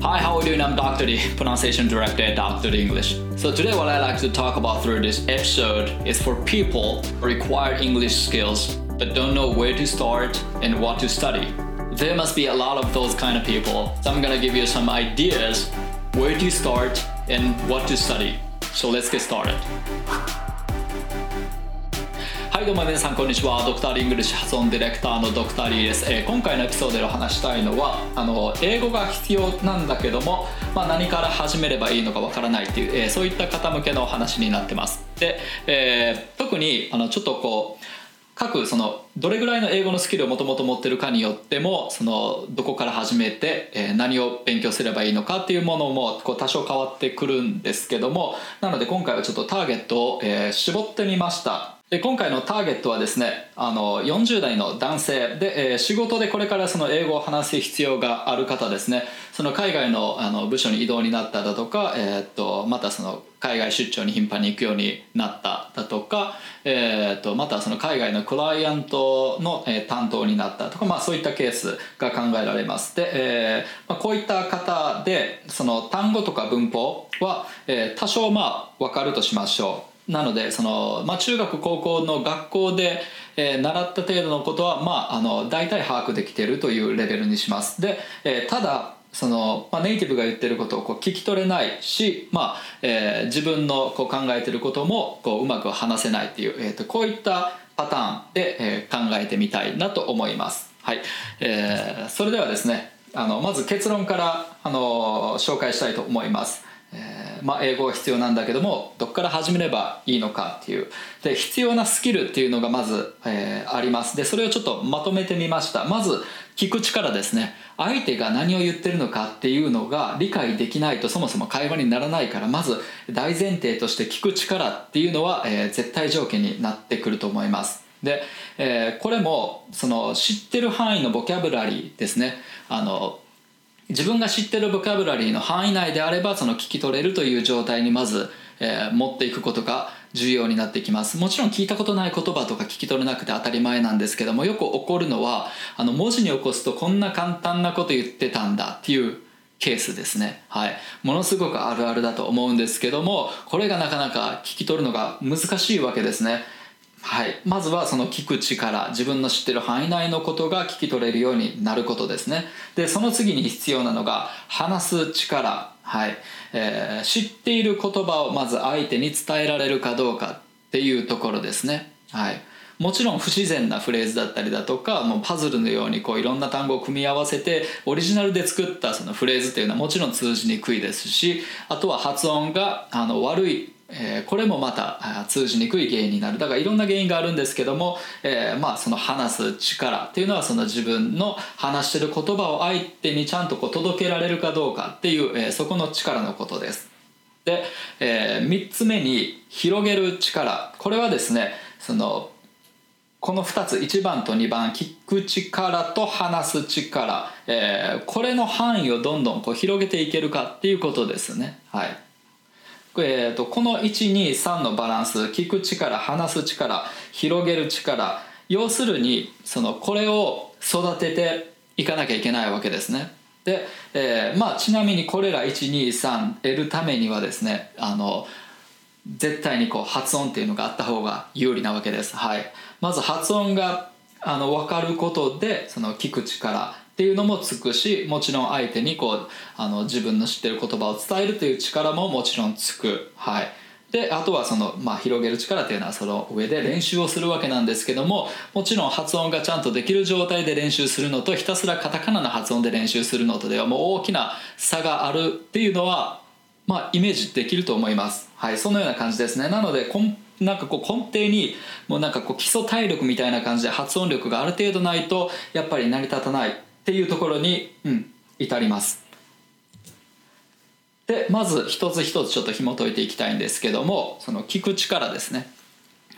Hi, how are you doing? I'm Dr. D, pronunciation director at Dr. D English. So today what I like to talk about through this episode is for people who require English skills but don't know where to start and what to study. There must be a lot of those kind of people. So I'm gonna give you some ideas where to start and what to study. So let's get started. どうも皆さんこんにちはドクターリングリッシュ発音ディレクターのドクターリーです、えー今回のエピソードでお話したいのはあの英語が必要なんだけども、まあ、何から始めればいいのかわからないっていう、えーそういった方向けのお話になってます。で、えー特にあのちょっとこう各そのどれぐらいの英語のスキルをもともと持ってるかによってもそのどこから始めて、え何を勉強すればいいのかっていうものもこう多少変わってくるんですけどもなので今回はちょっとターゲットを、え絞ってみました。で今回のターゲットはですねあの40代の男性。で、えー仕事でこれからその英語を話す必要がある方ですね。その海外のあの部署に移動になっただとか、えーっとまたその海外出張に頻繁に行くようになっただとか、えーっとまたその海外のクライアントの、え担当になったとか、まあ、そういったケースが考えられます。で、えまあ、こういった方でその単語とか文法は、え多少まあ分かるとしましょう。なのでその、まあ、中学高校の学校で、えー習った程度のことは、まあ、あの大体把握できているというレベルにしますで、えーただその、まあ、ネイティブが言ってることをこう聞き取れないし、まあえー自分のこう考えてることもこううまく話せないっていう、えーとこういったパターンで、えー考えてみたいなと思います。はいえーそれではですねあのまず結論からあの紹介したいと思います。えーまあ、英語が必要なんだけどもどこから始めればいいのかっていう。で必要なスキルっていうのがまず、えーあります。でそれをちょっとまとめてみました。まず聞く力ですね。相手が何を言ってるのかっていうのが理解できないとそもそも会話にならないからまず大前提として聞く力っていうのは、えー絶対条件になってくると思います。で、えこれもその知ってる範囲のボキャブラリーですね。あの自分が知ってるボキャブラリーの範囲内であればその聞き取れるという状態にまず、えー持っていくことが重要になってきます。もちろん聞いたことない言葉とか聞き取れなくて当たり前なんですけどもよく起こるのはあの文字に起こすとこんな簡単なこと言ってたんだっていうケースですね。はい。ものすごくあるあるだと思うんですけどもこれがなかなか聞き取るのが難しいわけですね。はい、まずはその聞く力自分の知ってる範囲内のことが聞き取れるようになることですね。でその次に必要なのが話す力。はい、えー知っている言葉をまず相手に伝えられるかどうかっていうところですね。はい。もちろん不自然なフレーズだったりだとかもうパズルのようにこういろんな単語を組み合わせてオリジナルで作ったそのフレーズっていうのはもちろん通じにくいですしあとは発音があの悪いえこれもまた通じにくい原因になる。だからいろんな原因があるんですけども、えーまあその話す力っていうのはその自分の話してる言葉を相手にちゃんとこう届けられるかどうかっていう、えーそこの力のことです。で、え3つ目に広げる力。これはですねそのこの2つ1番と2番聞く力と話す力、えこれの範囲をどんどんこう広げていけるかっていうことですね。はい。えー、とこの123のバランス聞く力話す力広げる力要するにそのこれを育てていかなきゃいけないわけですね。で、えーまあ、ちなみにこれら123得るためにはですねあの絶対にこう発音っていうのがあった方が有利なわけです、はい、まず発音があの分かることでその聞く力っていうのもつくしもちろん相手にこうあの自分の知ってる言葉を伝えるという力ももちろんつく、はい、であとはその、まあ、広げる力っていうのはその上で練習をするわけなんですけどももちろん発音がちゃんとできる状態で練習するのとひたすらカタカナの発音で練習するのとではもう大きな差があるっていうのはまあ、イメージできると思います。はい、そのような感じですね。なので、こんなんかこう根底にもうなんかこう基礎体力みたいな感じで発音力がある程度ないとやっぱり成り立たないっていうところに、うん、至ります。でまず一つ一つちょっと紐解いていきたいんですけどもその聞く力ですね。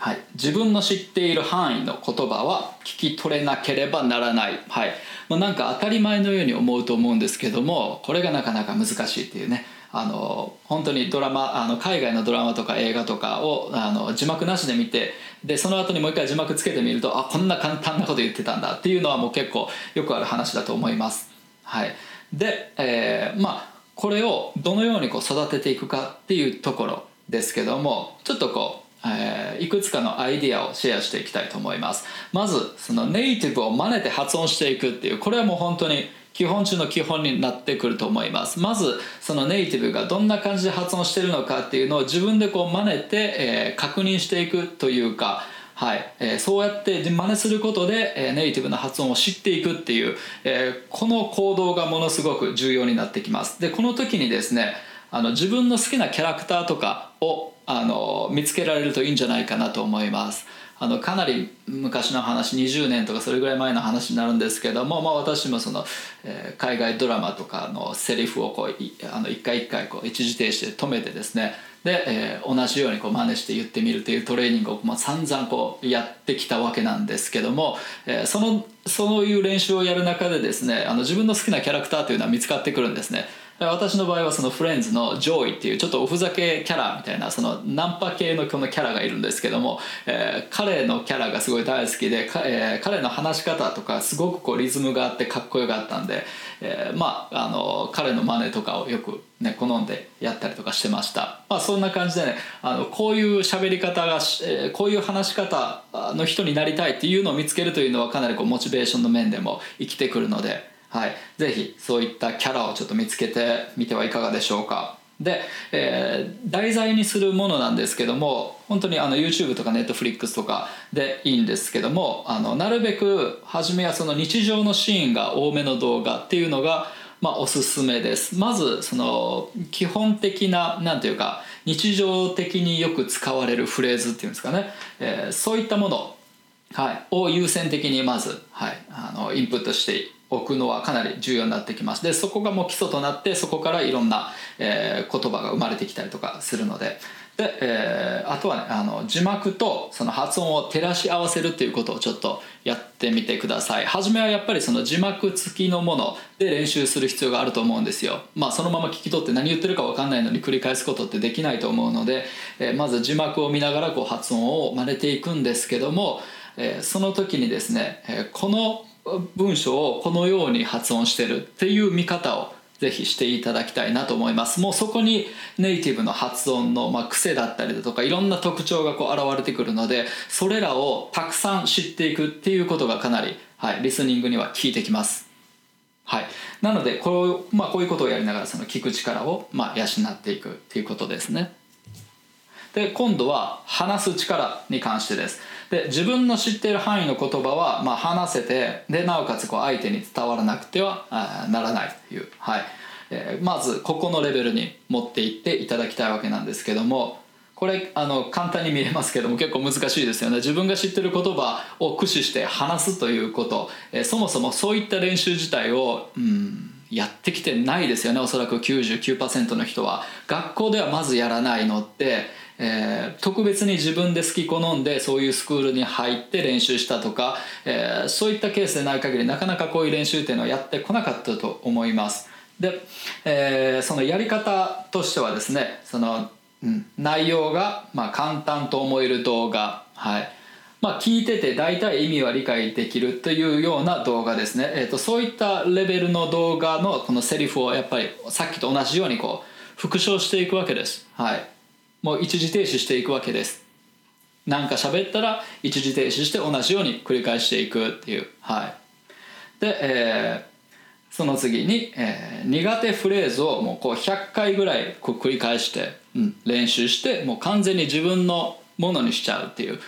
はい、自分の知っている範囲の言葉は聞き取れなければならない、はい。まあ、なんか当たり前のように思うと思うんですけどもこれがなかなか難しいっていうね。あの本当にドラマあの海外のドラマとか映画とかをあの字幕なしで見てでその後にもう一回字幕つけてみるとあこんな簡単なこと言ってたんだ。っていうのはもう結構よくある話だと思います。はい。で、えー、まあこれをどのようにこう育てていくかっていうところですけどもちょっとこう、えー、いくつかのアイディアをシェアしていきたいと思います。まずそのネイティブを真似て発音していくっていうこれはもう本当に基本中の基本になってくると思います。まずそのネイティブがどんな感じで発音してるのかっていうのを自分でこう真似て、えー、確認していくというかはいえー、そうやって真似することで、えー、ネイティブな発音を知っていくっていう、えー、この行動がものすごく重要になってきます。でこの時にですねあの自分の好きなキャラクターとかをあの見つけられるといいんじゃないかなと思いますあのかなり昔の話20年とかそれぐらい前の話になるんですけども、まあ、私もその、えー、海外ドラマとかのセリフをこうあの一回一回こう一時停止で止めてですねで、えー、同じようにこう真似して言ってみるというトレーニングを、まあ、散々こうやってきたわけなんですけども、えー、そのそういう練習をやる中でですねあの自分の好きなキャラクターというのは見つかってくるんですね。私の場合はそのフレンズのジョーイっていうちょっとおふざけキャラみたいなそのナンパ系のこのキャラがいるんですけども、えー、彼のキャラがすごい大好きで、えー、彼の話し方とかすごくこうリズムがあってかっこよかったんで、えー、まああの彼の真似とかをよくね好んでやったりとかしてました、まあ、そんな感じでねあのこういう喋り方が、えー、こういう話し方の人になりたいっていうのを見つけるというのはかなりこうモチベーションの面でも生きてくるのではい、ぜひそういったキャラをちょっと見つけてみてはいかがでしょうか。で、えー、題材にするものなんですけども本当にあの YouTube とか Netflix とかでいいんですけどもあのなるべく初めはその日常のシーンが多めの動画っていうのがまあ、おすすめです。まずその基本的な何ていうか日常的によく使われるフレーズっていうんですかね、えー、そういったもの、はい、を優先的にまず、はい、あのインプットして置くのはかなり重要になってきます。でそこがもう基礎となってそこからいろんな、えー、言葉が生まれてきたりとかするので。で、えー、あとはねあの字幕とその発音を照らし合わせるっていうことをちょっとやってみてください。初めはやっぱりその字幕付きのもので練習する必要があると思うんですよ。まあそのまま聞き取って何言ってるか分かんないのに繰り返すことってできないと思うので、えー、まず字幕を見ながらこう発音を真似ていくんですけども、え、その時にですね、え、この文章をこのように発音してるっていう見方をぜひしていただきたいなと思います。もうそこにネイティブの発音の、まあ、癖だったりだとかいろんな特徴がこう現れてくるのでそれらをたくさん知っていくっていうことがかなり、はい、リスニングには効いてきます。はい、なのでこう,、まあ、こういうことをやりながらその聞く力を、まあ、養っていくっていうことですね。で今度は話す力に関してです。で自分の知っている範囲の言葉は、まあ、話せてでなおかつこう相手に伝わらなくてはならないという、はい。えー、まずここのレベルに持っていっていただきたいわけなんですけどもこれあの簡単に見えますけども結構難しいですよね。自分が知ってる言葉を駆使して話すということ、えー、そもそもそういった練習自体を、うん、やってきてないですよね。おそらく99%の人は。学校ではまずやらないのってえー、特別に自分で好き好んでそういうスクールに入って練習したとか、えー、そういったケースでない限りなかなかこういう練習っていうのはやってこなかったと思います。で、えー、そのやり方としてはですねその、うん、内容が、まあ、簡単と思える動画はい。まあ、聞いてて大体意味は理解できるというような動画ですね、えーと、そういったレベルの動画のこのセリフをやっぱりさっきと同じようにこう復唱していくわけです、はい、もう一時停止していくわけです。何か喋ったら一時停止して同じように繰り返していくっていう。はい。で、えー、その次に、えー、苦手フレーズをもうこう100回ぐらい繰り返して、うん、練習してもう完全に自分のものにしちゃうっていう。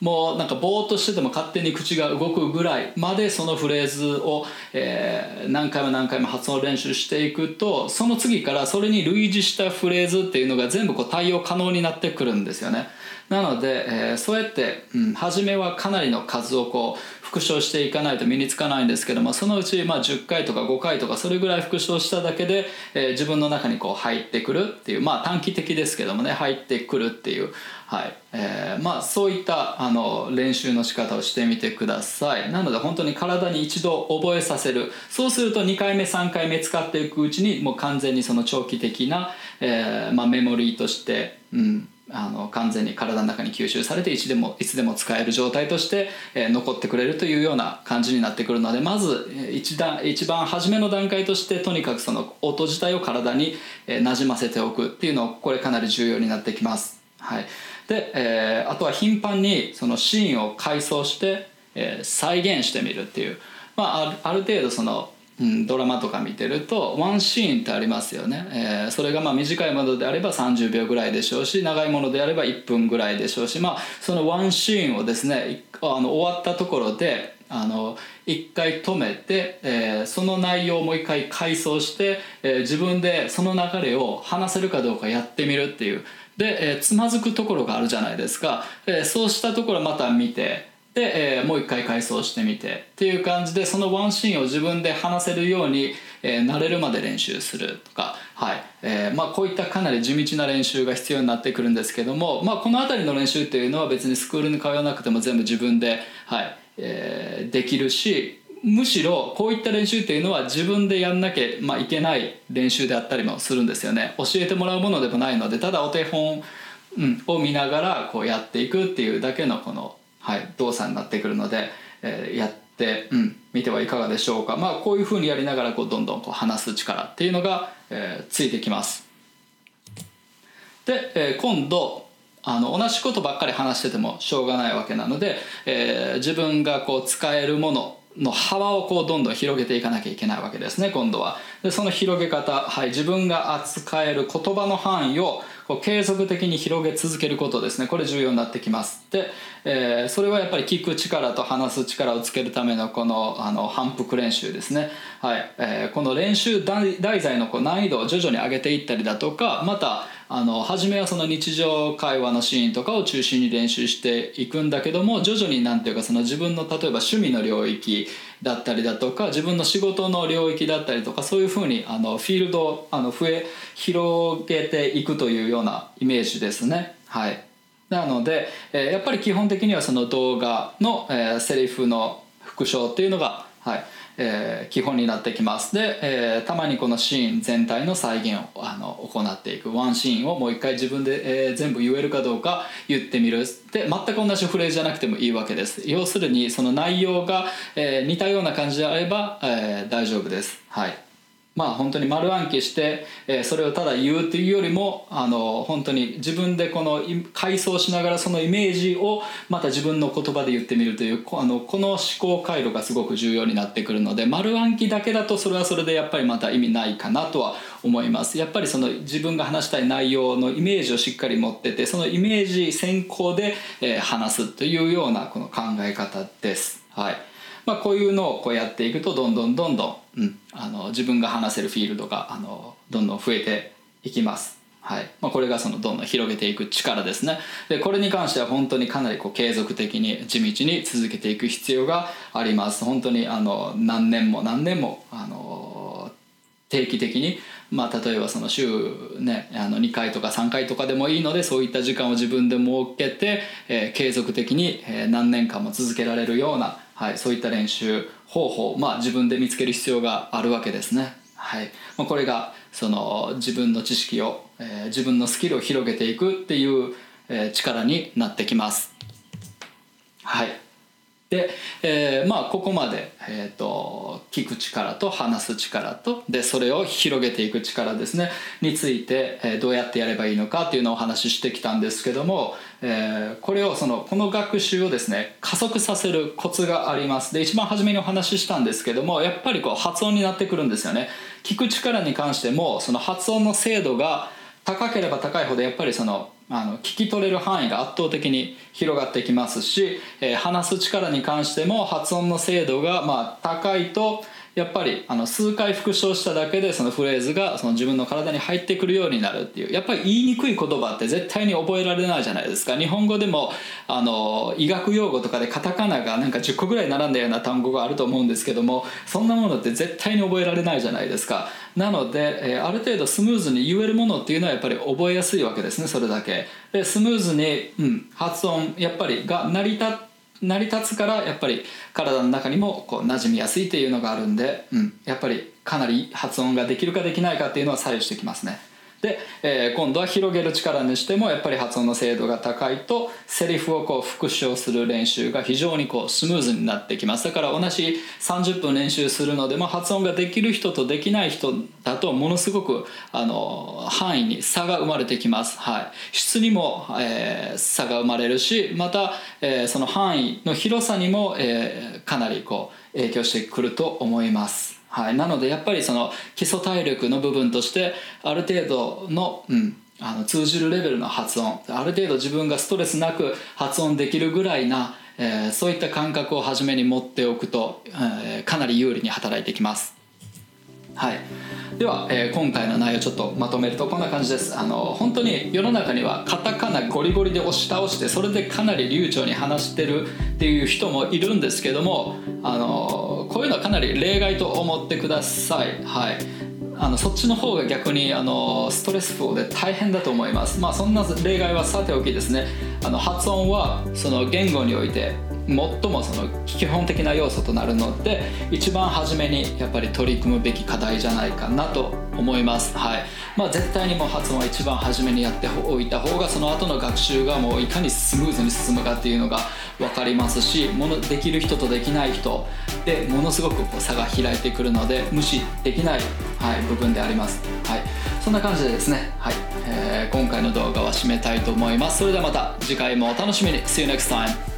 もうなんかぼーっとしてても勝手に口が動くぐらいまでそのフレーズを、えー、何回も何回も発音練習していくとその次からそれに類似したフレーズっていうのが全部こう対応可能になってくるんですよね。なので、えー、そうやって、うん、初めはかなりの数をこう復唱していかないと身につかないんですけどもそのうちまあ10回とか5回とかそれぐらい復唱しただけで、えー、自分の中にこう入ってくるっていうまあ短期的ですけどもね入ってくるっていう、はい。えー、まあそういったあの練習の仕方をしてみてください。なので本当に体に一度覚えさせる。そうすると2回目3回目使っていくうちにもう完全にその長期的な、えーまあ、メモリーとして、うんあの完全に体の中に吸収されていつでもいつでも使える状態として、えー、残ってくれるというような感じになってくるのでまず一段一番初めの段階としてとにかくその音自体を体に、えー、馴染ませておくっていうのをこれかなり重要になってきます。はい、で、えー、あとは頻繁にそのシーンを回想して、え、再現してみるっていう、まあ、ある程度そのうん、ドラマとか見てるとワンシーンってありますよね、えー、それがまあ短いものであれば30秒ぐらいでしょうし長いものであれば1分ぐらいでしょうし、まあ、そのワンシーンをですねあの終わったところであの一回止めて、えー、その内容をもう一回回想して、えー、自分でその流れを話せるかどうかやってみるっていう。で、えー、つまずくところがあるじゃないですか、えー、そうしたところまた見てで、えー、もう一回回想してみてっていう感じでそのワンシーンを自分で話せるように、えー、慣れるまで練習するとか、はい。えーまあ、こういったかなり地道な練習が必要になってくるんですけども、まあ、この辺りの練習っていうのは別にスクールに通わなくても全部自分で、はい。えー、できるしむしろこういった練習っていうのは自分でやんなきゃ、まあ、いけない練習であったりもするんですよね。教えてもらうものでもないのでただお手本、うん、を見ながらこうやっていくっていうだけのこのはい、動作になってくるので、えー、やって、うん、見てはいかがでしょうか、まあ、こういうふうにやりながらこうどんどんこう話す力っていうのが、えー、ついてきます。で、えー、今度あの同じことばっかり話しててもしょうがないわけなので、えー、自分がこう使えるものの幅をこうどんどん広げていかなきゃいけないわけですね今度は。でその広げ方、はい、自分が扱える言葉の範囲をこう継続的に広げ続けることですね。これ重要になってきます。で、えー、それはやっぱり聞く力と話す力をつけるためのこのあの反復練習ですね、はい。えー、この練習題材のこう難易度を徐々に上げていったりだとかまたあの初めはその日常会話のシーンとかを中心に練習していくんだけども徐々になんていうかその自分の例えば趣味の領域だったりだとか自分の仕事の領域だったりとかそういうふうにあのフィールドをあの増え広げていくというようなイメージですね。はいなので、えー、やっぱり基本的にはその動画の、えー、セリフの復唱っていうのが、はい。えー、基本になってきます。で、えー、たまにこのシーン全体の再現をあの行っていく。ワンシーンをもう一回自分で、えー、全部言えるかどうか言ってみる。で全く同じフレーズじゃなくてもいいわけです。要するにその内容が、えー、似たような感じであれば、えー、大丈夫です。はい。まあ本当に丸暗記して、えー、それをただ言うというよりもあの本当に自分でこの回想しながらそのイメージをまた自分の言葉で言ってみるというあのこの思考回路がすごく重要になってくるので丸暗記だけだとそれはそれでやっぱりまた意味ないかなとは思いますやっぱりその自分が話したい内容のイメージをしっかり持っててそのイメージ先行で、えー、話すというようなこの考え方です。はいまあ、こういうのをこうやっていくとどんどんどんどん、うん、あの自分が話せるフィールドがあのどんどん増えていきます。はい。まあ、これがそのどんどん広げていく力ですね。でこれに関しては本当にかなりこう継続的に地道に続けていく必要があります。本当にあの何年も何年もあの定期的にまあ、例えばその週、ね、あの2回とか3回とかでもいいのでそういった時間を自分で設けて、えー、継続的に、えー、何年間も続けられるようなはい、そういった練習方法、まあ、自分で見つける必要があるわけですね。はいまあ、これがその自分の知識を、えー、自分のスキルを広げていくっていう、えー、力になってきます。はいで、えー、まあここまで、えーと、聞く力と話す力とでそれを広げていく力ですねについて、えー、どうやってやればいいのかっていうのをお話ししてきたんですけども、えー、これをそのこの学習をですね加速させるコツがあります。で一番初めにお話ししたんですけどもやっぱりこう発音になってくるんですよね。聞く力に関してもその発音の精度が高ければ高いほどやっぱりそのあの聞き取れる範囲が圧倒的に広がってきますし、えー、話す力に関しても発音の精度がまあ高いとやっぱりあの数回復唱しただけでそのフレーズがその自分の体に入ってくるようになるっていうやっぱり言いにくい言葉って絶対に覚えられないじゃないですか。日本語でもあの医学用語とかでカタカナがなんか10個ぐらい並んだような単語があると思うんですけどもそんなものって絶対に覚えられないじゃないですか。なので、え、ある程度スムーズに言えるものっていうのはやっぱり覚えやすいわけですねそれだけ。でスムーズに、うん、発音やっぱりが成り立成り立つからやっぱり体の中にもこう馴染みやすいっていうのがあるんで、うん、やっぱりかなり発音ができるかできないかっていうのは左右してきますね。で、えー、今度は広げる力にしてもやっぱり発音の精度が高いとセリフをこう復唱する練習が非常にこうスムーズになってきます。だから同じ30分練習するのでも発音ができる人とできない人だとものすごくあの範囲に差が生まれてきます、はい、質にも、えー、差が生まれるしまた、えー、その範囲の広さにも、えー、かなりこう影響してくると思います。はい、なのでやっぱりその基礎体力の部分としてある程度の,、うん、あの通じるレベルの発音ある程度自分がストレスなく発音できるぐらいな、えー、そういった感覚を初めに持っておくと、えー、かなり有利に働いてきます。はい。では、えー、今回の内容ちょっとまとめるとこんな感じです。あの本当に世の中にはカタカナゴリゴリで押し倒してそれでかなり流暢に話してるっていう人もいるんですけどもあのこういうのはかなり例外と思ってください。はい。あのそっちの方が逆にあのストレスフルで大変だと思います。まあそんな例外はさておきですね。あの発音はその言語において最もその基本的な要素となるので一番初めにやっぱり取り組むべき課題じゃないかなと思います、はい。まあ、絶対にもう発音は一番初めにやっておいた方がその後の学習がもういかにスムーズに進むかっていうのが分かりますしものできる人とできない人でものすごくこう差が開いてくるので無視できない、はい、部分であります、はい、そんな感じでですね、はい。えー、今回の動画は締めたいと思います。それではまた次回もお楽しみに。See you next time!